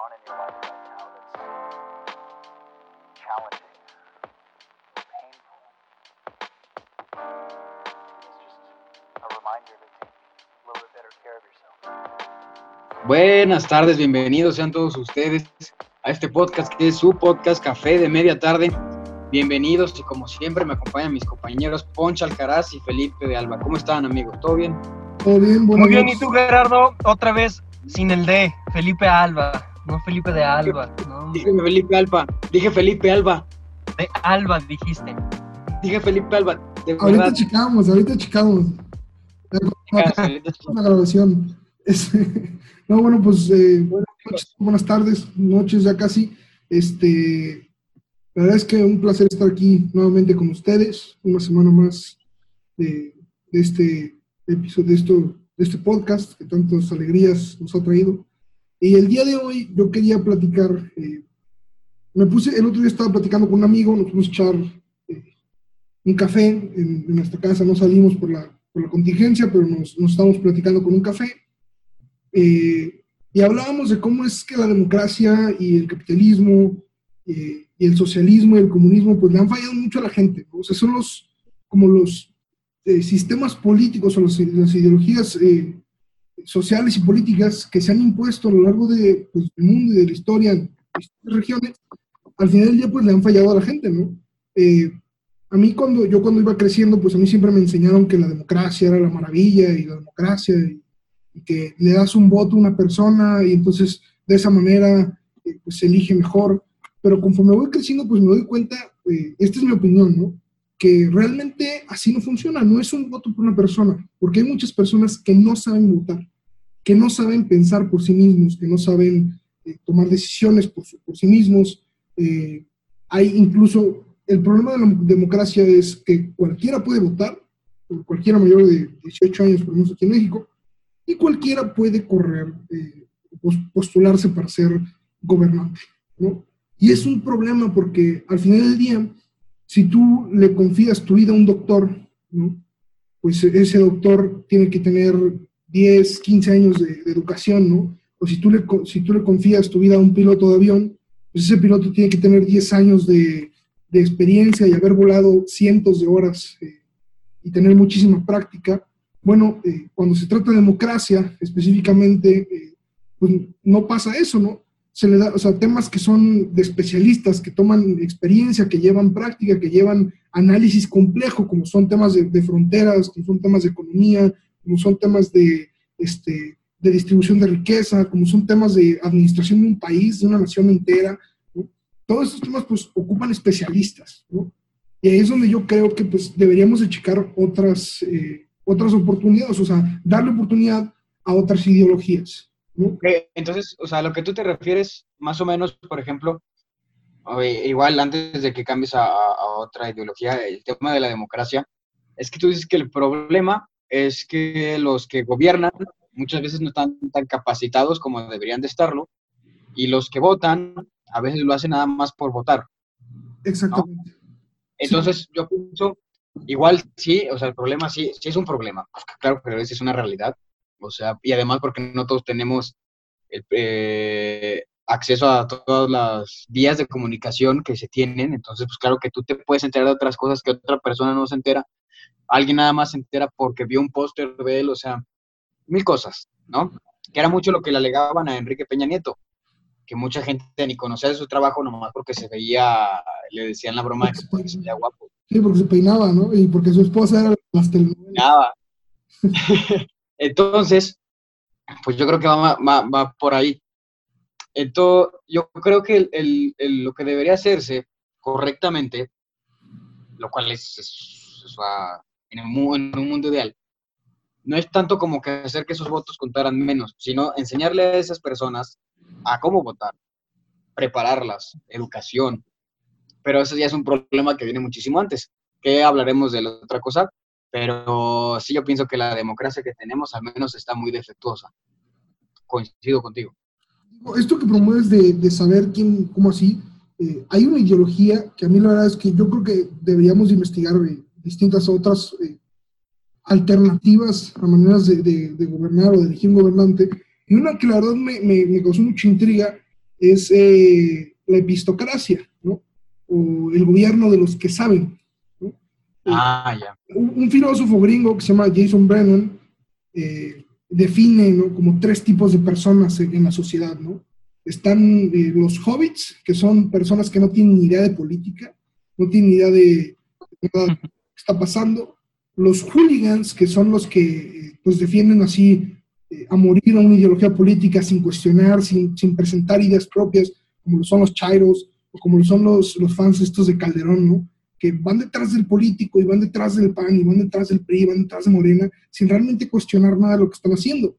on in your life right now that's challenging, painful, it's just a reminder to take a little bit better care of yourself. Buenas tardes, bienvenidos sean todos ustedes a este podcast que es su podcast Café de Media Tarde. Bienvenidos y como siempre me acompañan mis compañeros Poncha Alcaraz y Felipe de Alba. ¿Cómo están amigos? ¿Todo bien? Todo bien, Muy bien, ¿y tú Gerardo? Otra vez sin el D, Felipe Alba, no Felipe de Alba. No, Dije Felipe Alba, dije Felipe Alba, de Alba dijiste. dije Felipe Alba. De Ahorita verdad. checamos, ahorita checamos. La grabación. No, bueno, pues eh, buenas noches, buenas tardes, noches ya casi. Este, la verdad es que un placer estar aquí nuevamente con ustedes, una semana más de, de este episodio, de, esto, de este podcast que tantas alegrías nos ha traído. Y el día de hoy yo quería platicar, eh, me puse, el otro día estaba platicando con un amigo, nos fuimos a echar eh, un café en, nuestra casa, no salimos por la, por la contingencia, pero nos, nos estábamos platicando con un café. Eh, y hablábamos de cómo es que la democracia y el capitalismo eh, y el socialismo y el comunismo pues le han fallado mucho a la gente. O sea, son los, como los sistemas políticos o las ideologías sociales y políticas que se han impuesto a lo largo de, pues, del mundo y de la historia en distintas regiones, al final del día pues le han fallado a la gente, ¿no? Eh, a mí cuando yo cuando iba creciendo, pues a mí siempre me enseñaron que la democracia era la maravilla y la democracia y, y que le das un voto a una persona y entonces de esa manera eh, pues se elige mejor. Pero conforme voy creciendo, pues me doy cuenta, eh, esta es mi opinión, ¿no? Que realmente así no funciona, no es un voto por una persona, porque hay muchas personas que no saben votar, que no saben pensar por sí mismos, que no saben eh, tomar decisiones por, sí mismos. Eh, hay incluso, el problema de la democracia es que cualquiera puede votar, cualquiera mayor de 18 años, por menos aquí en México, y cualquiera puede correr, eh, pos- postularse para ser gobernante, ¿no? Y es un problema porque al final del día, si tú le confías tu vida a un doctor, ¿no? Pues ese doctor tiene que tener 10, 15 años de, educación, ¿no? O si tú, le, si tú le confías tu vida a un piloto de avión, pues ese piloto tiene que tener 10 años de, de experiencia y haber volado cientos de horas eh, y tener muchísima práctica. Bueno, eh, cuando se trata de democracia específicamente, eh, pues no pasa eso, ¿no? Se le da, o sea, temas que son de especialistas, que toman experiencia, que llevan práctica, que llevan análisis complejo, como son temas de, de fronteras, como son temas de economía, como son temas de, este, de distribución de riqueza, como son temas de administración de un país, de una nación entera. ¿no? Todos estos temas pues ocupan especialistas, ¿no? Y ahí es donde yo creo que pues deberíamos de checar otras, eh, otras oportunidades, o sea, darle oportunidad a otras ideologías, ¿no? Entonces, o sea, a lo que tú te refieres, más o menos, por ejemplo, igual antes de que cambies a- a otra ideología, el tema de la democracia, es que tú dices que el problema es que los que gobiernan muchas veces no están tan capacitados como deberían de estarlo, y los que votan a veces lo hacen nada más por votar. Exactamente. Entonces, yo pienso, igual sí, o sea, el problema sí, sí es un problema, porque claro que es una realidad, o sea, y además porque no todos tenemos el, eh, acceso a todas las vías de comunicación que se tienen, entonces, pues claro que tú te puedes enterar de otras cosas que otra persona no se entera, alguien nada más se entera porque vio un póster de él, o sea, mil cosas, ¿no? Que era mucho lo que le alegaban a Enrique Peña Nieto, que mucha gente ni conocía de su trabajo nomás porque se veía, le decían la broma de que porque se veía guapo. Sí, porque se peinaba, ¿no? Y porque su esposa era las telenovelas. Entonces, pues yo creo que va, va- va por ahí. Entonces, yo creo que el- el- el- lo que debería hacerse correctamente, lo cual es, es- sea, en, mu- en un mundo ideal, no es tanto como que hacer que esos votos contaran menos, sino enseñarle a esas personas a cómo votar, prepararlas, educación. Pero eso ya es un problema que viene muchísimo antes, que hablaremos de la otra cosa, pero sí yo pienso que la democracia que tenemos al menos está muy defectuosa. Coincido contigo. Esto que promueves de, de saber quién, cómo así, eh, hay una ideología que a mí la verdad es que yo creo que deberíamos de investigar eh, distintas otras eh, alternativas a maneras de, de- de gobernar o de elegir un gobernante. Y una que la verdad me, me- me causó mucha intriga es eh, la epistocracia, ¿no? O el gobierno de los que saben. ¿no? Ah, ya. Un, un filósofo gringo que se llama Jason Brennan eh, define ¿no? como tres tipos de personas en, en la sociedad, ¿no? Están eh, los hobbits, que son personas que no tienen ni idea de política, no tienen ni idea de, de está pasando. Los hooligans, que son los que eh, pues defienden así eh, a morir a una ideología política sin cuestionar, sin, sin presentar ideas propias, como lo son los chairos o como lo son los, los fans estos de Calderón, ¿no? Que van detrás del político y van detrás del PAN y van detrás del PRI y van detrás de Morena sin realmente cuestionar nada de lo que están haciendo.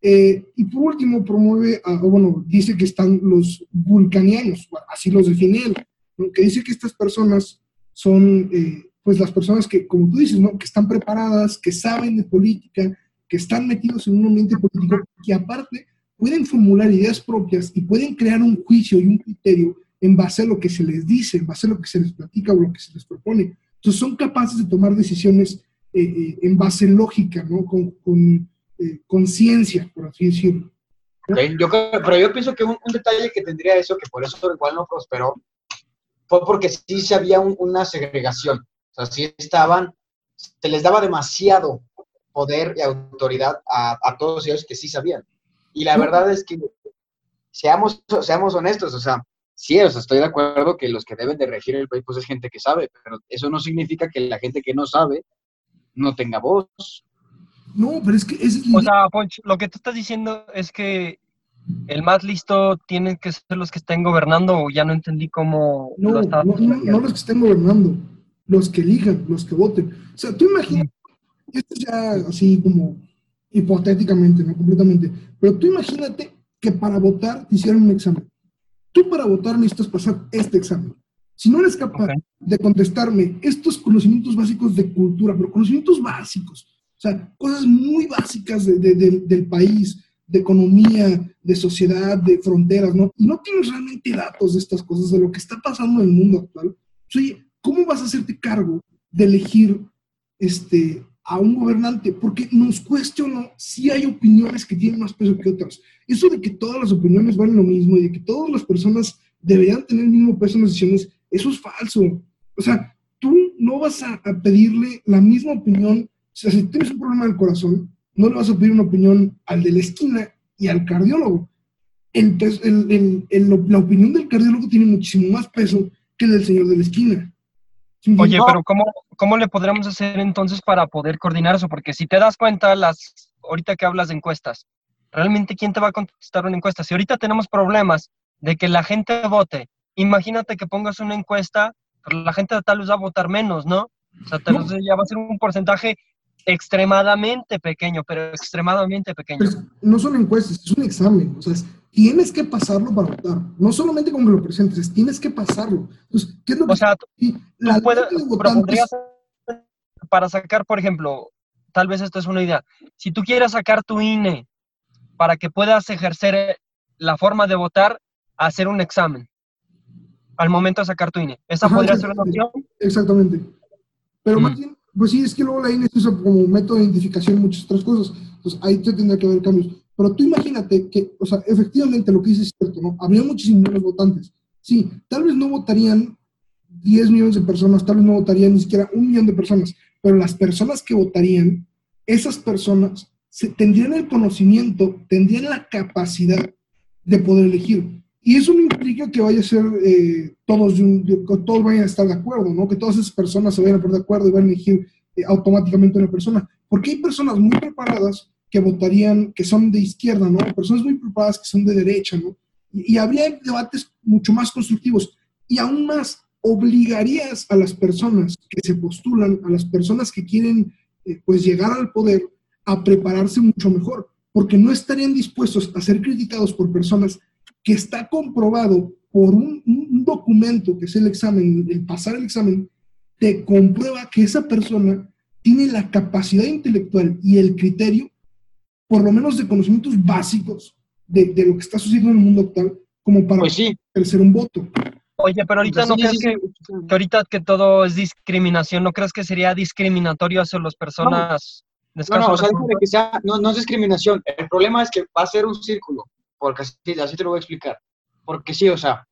Eh, y por último, promueve, a- bueno, dice que están los vulcanianos, así los define él, ¿no? que dice que estas personas son, eh, pues las personas que, como tú dices, ¿no? que están preparadas, que saben de política, que están metidos en un ambiente político, que aparte pueden formular ideas propias y pueden crear un juicio y un criterio en base a lo que se les dice, en base a lo que se les platica o lo que se les propone. Entonces son capaces de tomar decisiones eh, eh, en base lógica, ¿no? Con, con eh, conciencia, por así decirlo. Ok, Yo pero yo pienso que un, detalle que tendría eso, que por eso igual no prosperó, fue porque sí se había un- una segregación. O sea, sí estaban, se les daba demasiado poder y autoridad a, a todos ellos que sí sabían. Y la verdad es que, seamos, seamos honestos, o sea, sí, o sea, estoy de acuerdo que los que deben de regir el país, pues es gente que sabe, pero eso no significa que la gente que no sabe no tenga voz. No, pero es que es O sea, Ponch, lo que tú estás diciendo es que el más listo tienen que ser los que estén gobernando, o ya no entendí cómo No, lo no, no, no los que estén gobernando, los que elijan, los que voten. O sea, tú imaginas, esto es ya así como hipotéticamente, no completamente, pero tú imagínate que para votar te hicieran un examen. Tú para votar necesitas pasar este examen. Si no eres capaz Ok. de contestarme estos conocimientos básicos de cultura, pero conocimientos básicos, o sea, cosas muy básicas de- de- de- del país, de economía, de sociedad, de fronteras, ¿no? Y no tienes realmente datos de estas cosas, de lo que está pasando en el mundo actual. Pues, Oye, ¿cómo vas a hacerte cargo de elegir este, a un gobernante? Porque nos cuestionó si hay opiniones que tienen más peso que otras. Eso de que todas las opiniones valen lo mismo y de que todas las personas deberían tener el mismo peso en las decisiones, eso es falso. O sea, tú no vas a, pedirle la misma opinión. O sea, si tienes un problema del corazón, no le vas a pedir una opinión al de la esquina y al cardiólogo. El- la opinión del cardiólogo tiene muchísimo más peso que el del señor de la esquina. ¿Sí me Oye, pero ¿cómo, ¿cómo le podríamos hacer entonces para poder coordinar eso? Porque si te das cuenta, las ahorita que hablas de encuestas, ¿realmente quién te va a contestar una encuesta? Si ahorita tenemos problemas de que la gente vote, imagínate que pongas una encuesta, pero la gente tal vez va a votar menos, ¿no? O sea, tal No. vez ya va a ser un porcentaje extremadamente pequeño, pero extremadamente pequeño. Pero no son encuestas, es un examen. O sea, es- tienes que pasarlo para votar. No solamente como que lo presentes, es tienes que pasarlo. Entonces, ¿qué es lo que O sea, y tú la puedes, votantes- para sacar, por ejemplo, tal vez esto es una idea, si tú quieres sacar tu INE para que puedas ejercer la forma de votar, hacer un examen al momento de sacar tu INE. ¿Esa Ajá, podría ser una exactamente. opción? Exactamente. Pero Mm. más bien, pues sí, es que luego la INE se usa como método de identificación y muchas otras cosas. Entonces ahí te tendría que haber cambios. Pero tú imagínate que, o sea, efectivamente lo que dices es cierto, ¿no? Habría muchísimos votantes. Sí, tal vez no votarían 10 millones de personas, tal vez no votarían ni siquiera un millón de personas, pero las personas que votarían, esas personas se- tendrían el conocimiento, tendrían la capacidad de poder elegir. Y eso no implica que vaya a ser eh, todos, de un- de- todos vayan a estar de acuerdo, ¿no? Que todas esas personas se vayan a poner de acuerdo y van a elegir eh, automáticamente una persona. Porque hay personas muy preparadas que votarían, que son de izquierda, ¿no? Personas muy preparadas que son de derecha, ¿no? Y, y habría debates mucho más constructivos. Y aún más, obligarías a las personas que se postulan, a las personas que quieren, eh, pues, llegar al poder, a prepararse mucho mejor. Porque no estarían dispuestos a ser criticados por personas que está comprobado por un- un documento que es el examen, el pasar el examen, te comprueba que esa persona tiene la capacidad intelectual y el criterio, por lo menos de conocimientos básicos de, de lo que está sucediendo en el mundo actual, como para Pues sí. ejercer un voto. Oye, pero ahorita no Sí, crees sí, que, que ahorita que todo es discriminación, ¿no crees que sería discriminatorio hacia las personas No, escasos no, o sea, que sea, no, no es discriminación. El problema es que va a ser un círculo, porque así, así te lo voy a explicar. porque sí, o sea,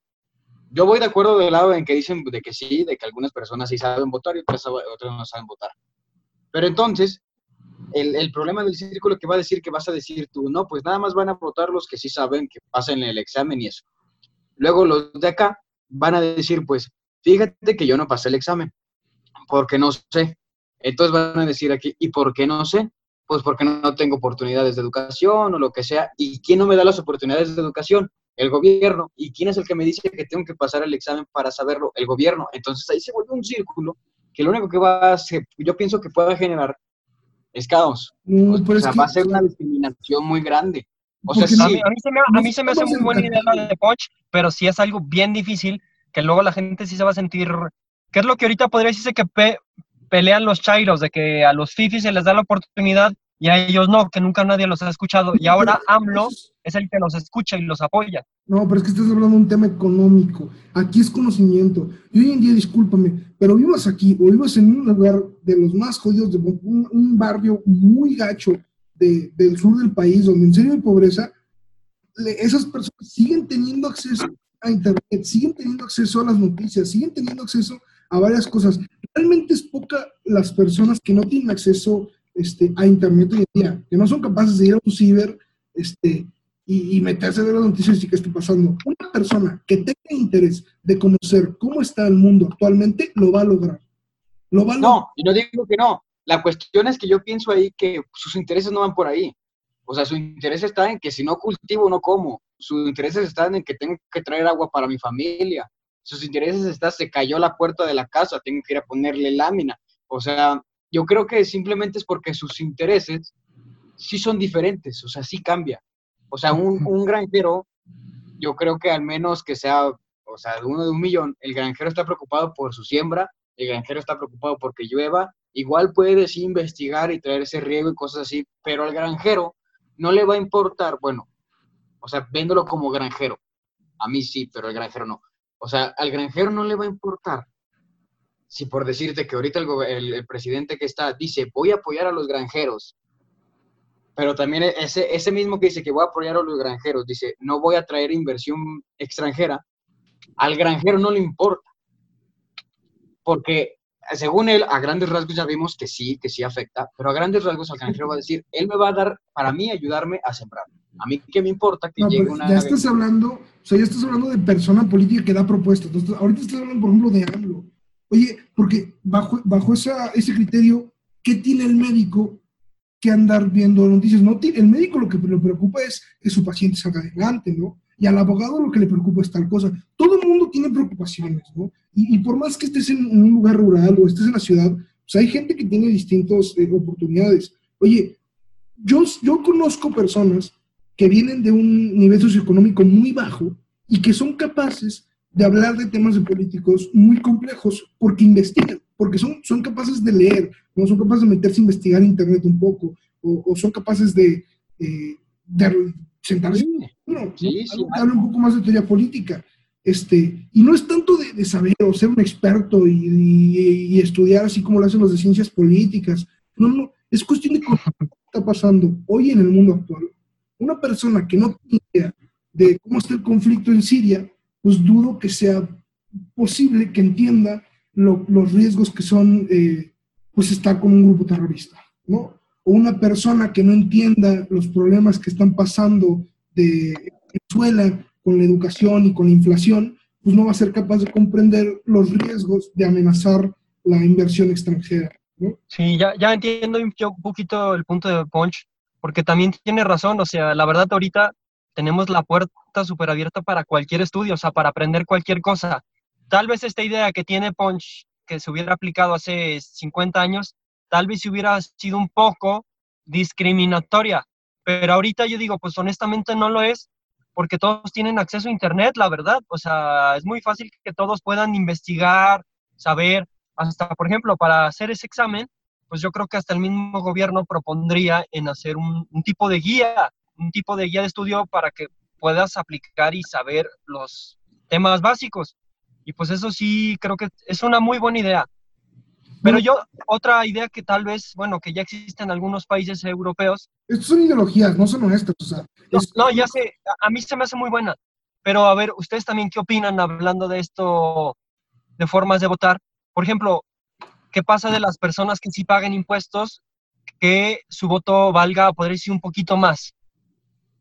yo voy de acuerdo del lado en que dicen de que sí, de que algunas personas sí saben votar y otras, otras no saben votar. Pero entonces, el, el, problema del círculo que va a decir que vas a decir tú, no, pues nada más van a votar los que sí saben que pasen el examen y eso. Luego los de acá van a decir, pues, fíjate que yo no pasé el examen, porque no sé. Entonces van a decir aquí, ¿y por qué no sé? Pues porque no tengo oportunidades de educación o lo que sea. ¿Y quién no me da las oportunidades de educación? El gobierno. ¿Y quién es el que me dice que tengo que pasar el examen para saberlo? El gobierno. Entonces ahí se vuelve un círculo que lo único que va a hacer, yo pienso que pueda generar es caos. o sea, va a ser una discriminación muy grande. O sea, sí. a, mí, se me, a mí se me hace muy buena idea la de Punch, pero sí es algo bien difícil que luego la gente sí se va a sentir. ¿Qué es lo que ahorita podría decirse que pelean los chairos? De que a los fifis se les da la oportunidad y a ellos no, que nunca nadie los ha escuchado. Y ahora AMLO es el que los escucha y los apoya. No, pero es que estás hablando de un tema económico. Aquí es conocimiento. Y hoy en día, discúlpame, pero vivas aquí o vivas en un lugar de los más jodidos, de un, barrio muy gacho del sur del país, donde en serio hay pobreza, esas personas siguen teniendo acceso a Internet, siguen teniendo acceso a las noticias, siguen teniendo acceso a varias cosas. Realmente es poca las personas que no tienen acceso este, a Internet hoy en día, que no son capaces de ir a un ciber este, y, meterse a ver las noticias y qué está pasando. Una persona que tenga interés de conocer cómo está el mundo actualmente, lo va a lograr. Lo va a no, y no digo que no. La cuestión es que yo pienso ahí que sus intereses no van por ahí. O sea, su interés está en que si no cultivo, no como. Sus intereses están en que tengo que traer agua para mi familia. Sus intereses están, se cayó la puerta de la casa, tengo que ir a ponerle lámina. O sea, yo creo que simplemente es porque sus intereses sí son diferentes, o sea, sí cambia. O sea, un, un granjero, yo creo que al menos que sea, o sea, de uno de un millón, el granjero está preocupado por su siembra, el granjero está preocupado porque llueva, igual puede sí investigar y traer ese riego y cosas así, pero al granjero no le va a importar, bueno, o sea, véndolo como granjero. A mí sí, pero al granjero no. O sea, al granjero no le va a importar si por decirte que ahorita el, el, presidente que está dice voy a apoyar a los granjeros, pero también ese, ese mismo que dice que voy a apoyar a los granjeros, dice no voy a traer inversión extranjera, al granjero no le importa. Porque según él, a grandes rasgos ya vimos que sí, que sí afecta, pero a grandes rasgos al granjero va a decir, él me va a dar, para mí, ayudarme a sembrar. A mí, ¿qué me importa que llegue una... Ya estás hablando, o sea, ya estás hablando de persona política que da propuestas. Entonces, ahorita estás hablando, por ejemplo, de AMLO. Oye, porque bajo, bajo esa, ese criterio, ¿qué tiene el médico que andar viendo noticias? No, el médico lo que le preocupa es que su paciente salga adelante, ¿no? Y al abogado lo que le preocupa es tal cosa. Todo el mundo tiene preocupaciones, ¿no? Y, por más que estés en un lugar rural o estés en la ciudad, pues hay gente que tiene distintas eh, oportunidades. Oye, yo, yo conozco personas que vienen de un nivel socioeconómico muy bajo y que son capaces de hablar de temas de políticos muy complejos porque investigan, porque son, son capaces de leer, no son capaces de meterse a investigar en internet un poco, o, son capaces de, eh, de sentarse bueno, sí, habla un poco más de teoría política. Este, y no es tanto de, saber o ser un experto y, y, estudiar así como lo hacen los de ciencias políticas. No, no, es cuestión de qué está pasando hoy en el mundo actual. Una persona que no tiene idea de cómo está el conflicto en Siria, pues dudo que sea posible que entienda los riesgos que son eh, pues estar con un grupo terrorista, ¿no? O una persona que no entienda los problemas que están pasando de Venezuela con la educación y con la inflación, pues no va a ser capaz de comprender los riesgos de amenazar la inversión extranjera. ¿no? Sí, ya, ya entiendo un poquito el punto de Punch, porque también tiene razón, o sea, la verdad ahorita tenemos la puerta súper abierta para cualquier estudio, o sea, para aprender cualquier cosa. Tal vez esta idea que tiene Punch, que se hubiera aplicado hace 50 años, tal vez hubiera sido un poco discriminatoria, pero ahorita yo digo, pues honestamente no lo es, porque todos tienen acceso a Internet, la verdad, o sea, es muy fácil que todos puedan investigar, saber, hasta, por ejemplo, para hacer ese examen, pues yo creo que hasta el mismo gobierno propondría en hacer un, un tipo de guía un tipo de guía de estudio para que puedas aplicar y saber los temas básicos. Y pues eso sí, creo que es una muy buena idea. Pero yo, otra idea que tal vez, bueno, que ya existe en algunos países europeos. Estas son ideologías, no son honestas. O sea, no, ya sé, a mí se me hace muy buena. Pero a ver, ¿ustedes también qué opinan hablando de esto, de formas de votar? Por ejemplo, ¿qué pasa de las personas que sí paguen impuestos, que su voto valga, podría decir, un poquito más?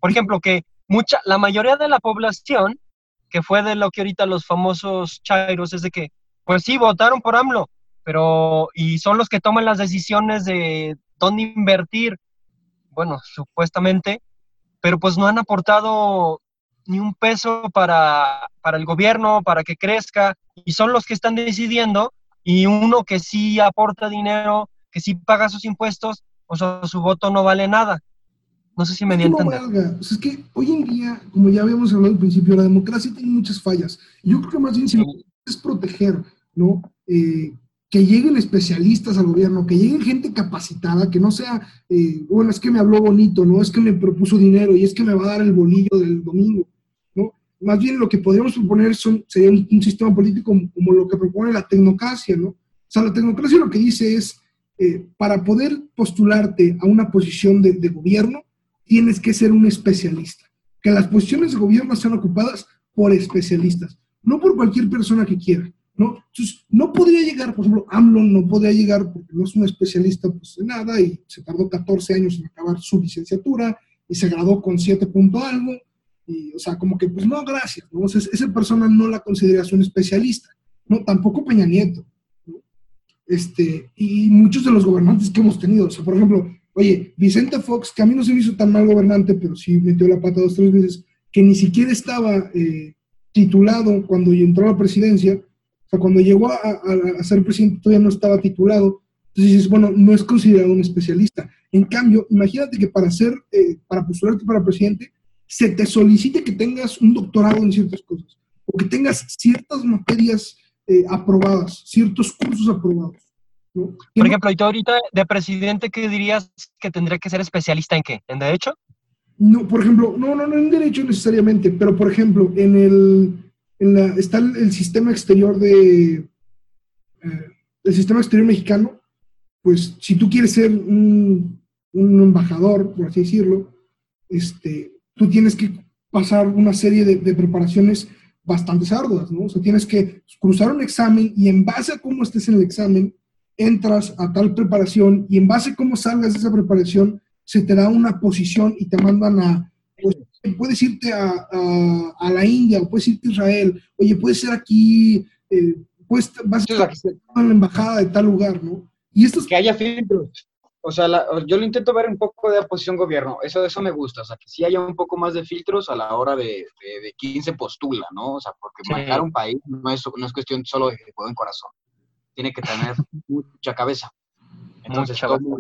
Por ejemplo, que mucha, la mayoría de la población, que fue de lo que ahorita los famosos chairos, es de que, pues sí, votaron por AMLO, pero, y son los que toman las decisiones de dónde invertir, bueno, supuestamente, pero pues no han aportado ni un peso para, para el gobierno, para que crezca, y son los que están decidiendo, y uno que sí aporta dinero, que sí paga sus impuestos, o sea, su voto no vale nada. No sé si me di a No entender. valga. O sea, es que hoy en día, como ya habíamos hablado al principio, la democracia tiene muchas fallas. Yo creo que más bien si lo es proteger, ¿no? Eh, que lleguen especialistas al gobierno, que lleguen gente capacitada, que no sea, eh, bueno, es que me habló bonito, ¿no? Es que me propuso dinero y es que me va a dar el bolillo del domingo, ¿no? Más bien lo que podríamos proponer son, sería un, un sistema político como, como lo que propone la tecnocracia, ¿no? O sea, la tecnocracia lo que dice es, eh, para poder postularte a una posición de, de gobierno, tienes que ser un especialista. Que las posiciones de gobierno sean ocupadas por especialistas, no por cualquier persona que quiera. ¿no? Entonces, no podría llegar, por ejemplo, AMLO no podría llegar porque no es un especialista pues, en nada y se tardó 14 años en acabar su licenciatura y se graduó con 7 punto algo. Y, o sea, como que, pues no, gracias. ¿no? O sea, esa persona no la consideras un especialista. No, tampoco Peña Nieto. ¿no? Este, y muchos de los gobernantes que hemos tenido. O sea, por ejemplo, oye, Vicente Fox, que a mí no se me hizo tan mal gobernante, pero sí metió la pata dos, tres veces, que ni siquiera estaba eh, titulado cuando entró a la presidencia. O sea, cuando llegó a, ser presidente todavía no estaba titulado. Entonces dices, bueno, no es considerado un especialista. En cambio, imagínate que para ser, eh, para postularte para presidente, se te solicite que tengas un doctorado en ciertas cosas o que tengas ciertas materias eh, aprobadas, ciertos cursos aprobados. Por ejemplo, y tú ahorita de presidente, ¿qué dirías que tendría que ser especialista en qué? ¿En derecho? No, por ejemplo, no, no, no en derecho necesariamente, pero por ejemplo, en el, en la, está el, el, sistema exterior de, eh, el sistema exterior mexicano, pues si tú quieres ser un, un embajador, por así decirlo, este, tú tienes que pasar una serie de, de, preparaciones bastante arduas, ¿no? O sea, tienes que cruzar un examen y en base a cómo estés en el examen, entras a tal preparación y en base a cómo salgas de esa preparación, se te da una posición y te mandan a, pues, puedes irte a, a, a, la India o puedes irte a Israel, oye, puedes ser aquí, eh, pues vas a estar en la embajada de tal lugar, ¿no? Y esto es... Que haya filtros. O sea, la, yo lo intento ver un poco de oposición gobierno, eso, eso me gusta, o sea, que sí haya un poco más de filtros a la hora de, de, de quién se postula, ¿no? O sea, porque sí. manejar un país no es, no es cuestión solo de buen corazón, tiene que tener mucha cabeza. Entonces, mucha tomo,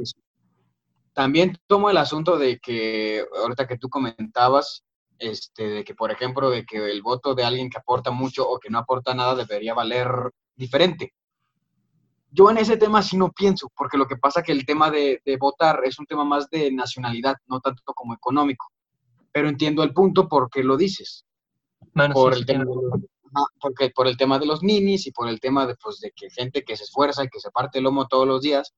también tomo el asunto de que, ahorita que tú comentabas, este, de que, por ejemplo, de que el voto de alguien que aporta mucho o que no aporta nada debería valer diferente. Yo en ese tema sí no pienso, porque lo que pasa es que el tema de, de votar es un tema más de nacionalidad, no tanto como económico. Pero entiendo el punto porque lo dices. Bueno, por, sí, el sí, tema de porque, por el tema de los ninis y por el tema de, pues, de que gente que se esfuerza y que se parte el lomo todos los días,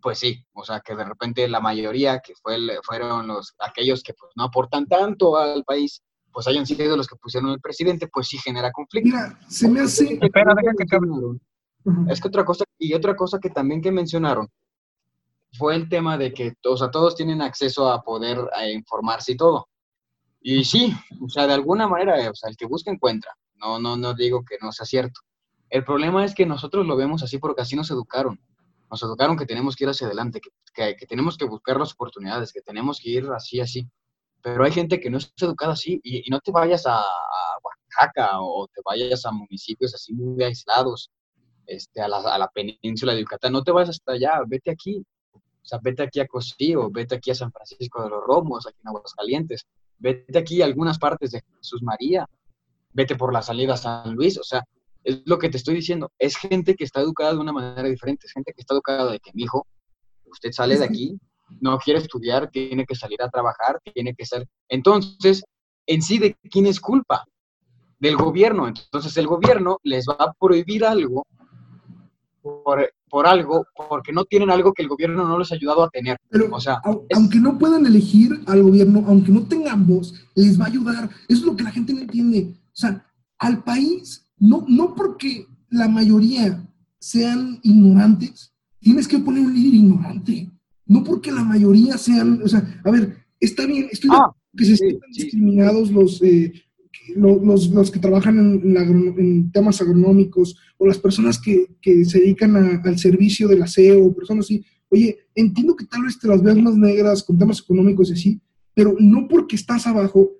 pues sí, o sea, que de repente la mayoría que fue el, fueron los, aquellos que pues, no aportan tanto al país, pues hayan sido los que pusieron el presidente, pues sí genera conflicto. Mira, se me hace... Espera, deja que acabe. Es que otra cosa, y otra cosa que también que mencionaron, fue el tema de que, o sea, todos tienen acceso a poder a informarse y todo. Y sí, o sea, de alguna manera, o sea, el que busca encuentra. No, no, no digo que no sea cierto. El problema es que nosotros lo vemos así porque así nos educaron. Nos educaron que tenemos que ir hacia adelante, que, que, tenemos que buscar las oportunidades, que tenemos que ir así, así. Pero hay gente que no es educada así y, no te vayas a, a, Oaxaca o te vayas a municipios así muy aislados, este, a, la, a la península de Yucatán, no te vayas hasta allá, vete aquí. O sea, vete aquí a Costillo, vete aquí a San Francisco de los Romos, aquí en Aguascalientes, vete aquí a algunas partes de Jesús María, vete por la salida a San Luis, o sea, es lo que te estoy diciendo, es gente que está educada de una manera diferente, es gente que está educada de que, mi hijo, usted sale de aquí, no quiere estudiar, tiene que salir a trabajar, tiene que ser... Entonces, en sí, ¿de quién es culpa? Del gobierno. Entonces, el gobierno les va a prohibir algo por, por algo, porque no tienen algo que el gobierno no les ha ayudado a tener. Pero O sea, es- aunque no puedan elegir al gobierno, aunque no tengan voz, les va a ayudar. Eso es lo que la gente no entiende. O sea, al país, no, no porque la mayoría sean ignorantes, tienes que poner un líder ignorante. No porque la mayoría sean, o sea, a ver, está bien, estoy Ah, que se sí, discriminados los, eh, lo- los, los que trabajan la en temas agronómicos o las personas que, que se dedican a- al servicio del aseo, personas así. Oye, entiendo que tal vez te las veas más negras con temas económicos y así, pero no porque estás abajo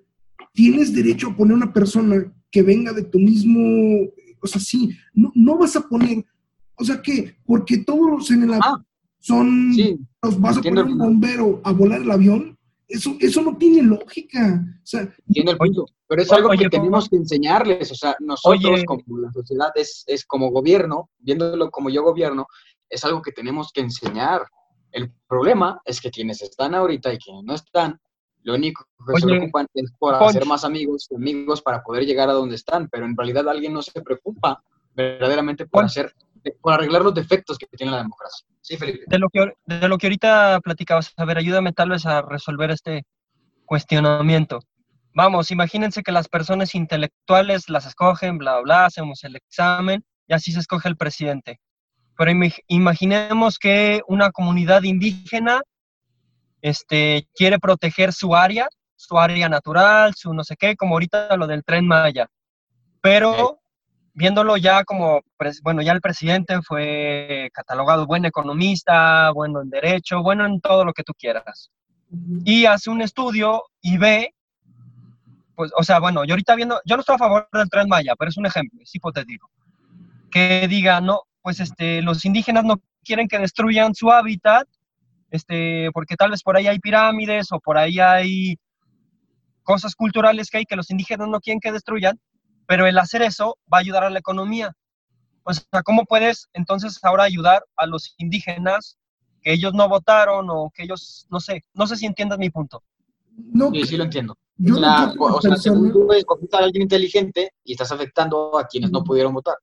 tienes derecho a poner una persona que venga de tu mismo, o sea, sí, no, no vas a poner, o sea, que porque todos los en el avión Ah, son, sí, los vas a poner un bombero a volar el avión, eso, eso no tiene lógica. O sea, entiendo el punto. Pero es algo oye, que tenemos que enseñarles. O sea, nosotros Oye. como la sociedad, es, es como gobierno, viéndolo como yo gobierno, es algo que tenemos que enseñar. El problema es que quienes están ahorita y quienes no están, lo único que se preocupan es por Ponch. hacer más amigos, amigos para poder llegar a donde están, pero en realidad alguien no se preocupa verdaderamente por Ponch. hacer, por arreglar los defectos que tiene la democracia. Sí, Felipe. de lo que, de lo que ahorita platicabas, a ver, ayúdame tal vez a resolver este cuestionamiento. Vamos, imagínense que las personas intelectuales las escogen, bla, bla, hacemos el examen y así se escoge el presidente. Pero imaginemos que una comunidad indígena este, quiere proteger su área, su área natural, su no sé qué, como ahorita lo del tren Maya. Pero viéndolo ya como, pres- bueno, ya el presidente fue catalogado buen economista, bueno en derecho, bueno en todo lo que tú quieras. Y hace un estudio y ve, pues, o sea, bueno, yo ahorita viendo, yo no estoy a favor del tren Maya, pero es un ejemplo, es hipotético. Que diga, no, pues este, los indígenas no quieren que destruyan su hábitat, este, porque tal vez por ahí hay pirámides o por ahí hay cosas culturales que hay que los indígenas no quieren que destruyan, pero el hacer eso va a ayudar a la economía. O sea, ¿cómo puedes entonces ahora ayudar a los indígenas que ellos no votaron o que ellos, no sé, no sé si entiendas mi punto. no, Sí, sí lo entiendo. yo O no sea, o según tú escogiste a alguien inteligente y estás afectando a quienes no pudieron votar.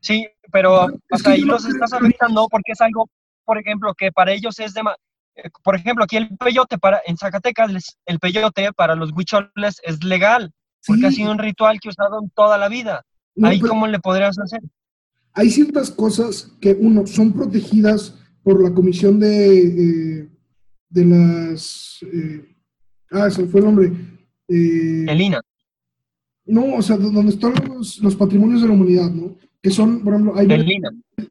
Sí, pero o sea, ahí los estás afectando porque es algo, por ejemplo, que para ellos es de... eh, Por ejemplo, aquí el peyote, para, en Zacatecas, el peyote para los huicholes es legal, porque ha sido un ritual que usaron toda la vida. no, Ahí, ¿cómo le podrías hacer? hay ciertas cosas que, uno, son protegidas por la comisión de, eh, de las... eh, ah, se fue el nombre. Eh, El INA. no, o sea, do- donde están los, los patrimonios de la humanidad, ¿no? Que son, por ejemplo, hay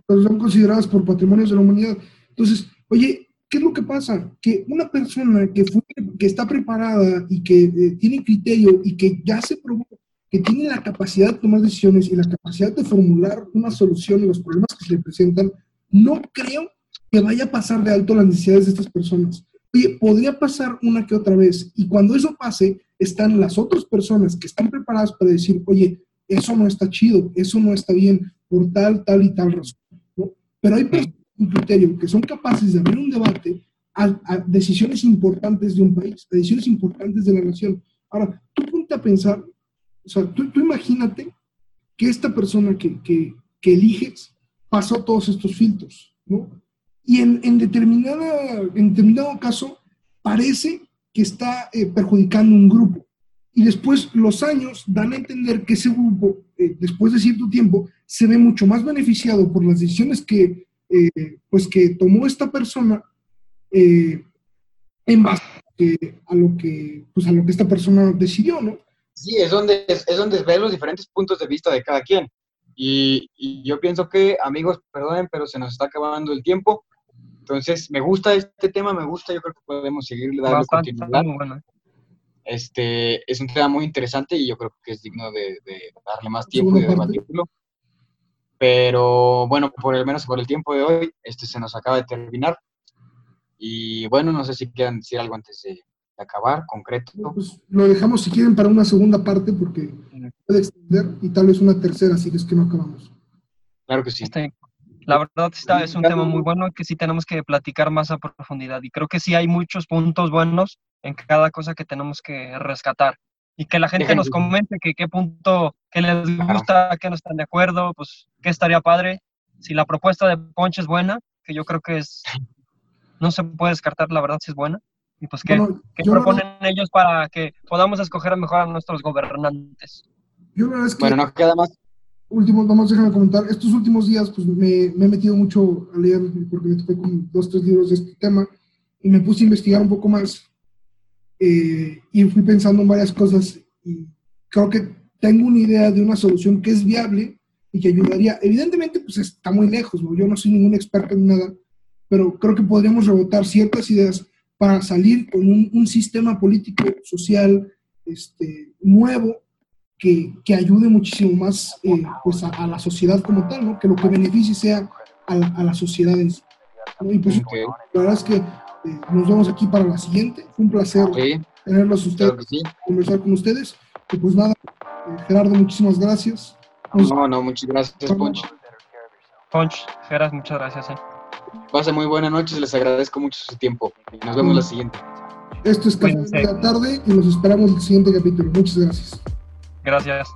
pero son consideradas por patrimonios de la humanidad. Entonces, oye, ¿qué es lo que pasa? Que una persona que, fue, que está preparada y que eh, tiene criterio y que ya se probó que tiene la capacidad de tomar decisiones y la capacidad de formular una solución a los problemas que se le presentan, no creo que vaya a pasar de alto las necesidades de estas personas. Oye, podría pasar una que otra vez y cuando eso pase, están las otras personas que están preparadas para decir, oye, eso no está chido, eso no está bien, por tal, tal y tal razón. ¿no? Pero hay personas con criterio que son capaces de abrir un debate a, a decisiones importantes de un país, a decisiones importantes de la nación. Ahora, tú ponte a pensar, o sea, tú, tú imagínate que esta persona que, que, que eliges pasó todos estos filtros, ¿no? Y en, en, determinada, en determinado caso parece que está eh, perjudicando un grupo. Y después los años dan a entender que ese grupo, eh, después de cierto tiempo, se ve mucho más beneficiado por las decisiones que, eh, pues que tomó esta persona eh, en base a lo, que, pues a lo que esta persona decidió, ¿no? Sí, es donde, es, es donde ves los diferentes puntos de vista de cada quien. Y, y, yo pienso que, amigos, perdonen, pero se nos está acabando el tiempo. Entonces, me gusta este tema, me gusta, yo creo que podemos seguirle dando continuidad. bueno. Este, es un tema muy interesante y yo creo que es digno de, de darle más tiempo y de debatirlo. Pero bueno, por el menos por el tiempo de hoy, este se nos acaba de terminar. Y bueno, no sé si quieran decir algo antes de, acabar, concreto. Pues lo dejamos si quieren para una segunda parte porque puede extender y tal vez una tercera si es que no acabamos. Claro que sí. Este, la verdad está, es un tema muy bueno que sí tenemos que platicar más a profundidad y creo que sí hay muchos puntos buenos en cada cosa que tenemos que rescatar y que la gente nos comente que qué punto, que les gusta, que no están de acuerdo, pues qué estaría padre si la propuesta de Ponche es buena, que yo creo que es, no se puede descartar, la verdad, si es buena. Y pues, ¿qué, Bueno, qué proponen ellos para que podamos escoger mejor a nuestros gobernantes? Yo verdad es que, Bueno, no queda más. último, vamos, déjame comentar, estos últimos días pues me, me he metido mucho a leer porque me topé con dos, tres libros de este tema y me puse a investigar un poco más eh, y fui pensando en varias cosas y creo que tengo una idea de una solución que es viable y que ayudaría. Evidentemente, pues está muy lejos, ¿no? yo no soy ningún experto en nada, pero creo que podríamos rebotar ciertas ideas para salir con un, un sistema político, social, este, nuevo, que, que ayude muchísimo más eh, pues a, a la sociedad como tal, ¿no? que lo que beneficie sea a la, a la sociedad en sí. ¿no? Y pues Ok. la verdad es que eh, nos vemos aquí para la siguiente. Fue un placer tenerlos a ustedes, claro sí. conversar con ustedes. Y pues nada, eh, Gerardo, muchísimas gracias. Nos- No, no, muchas gracias, Poncho. Ponch, Geras, muchas gracias. eh. Pase muy buena noche, les agradezco mucho su tiempo. Y nos vemos la siguiente. Esto es Café de la Tarde y los esperamos en el siguiente capítulo. Muchas gracias. Gracias.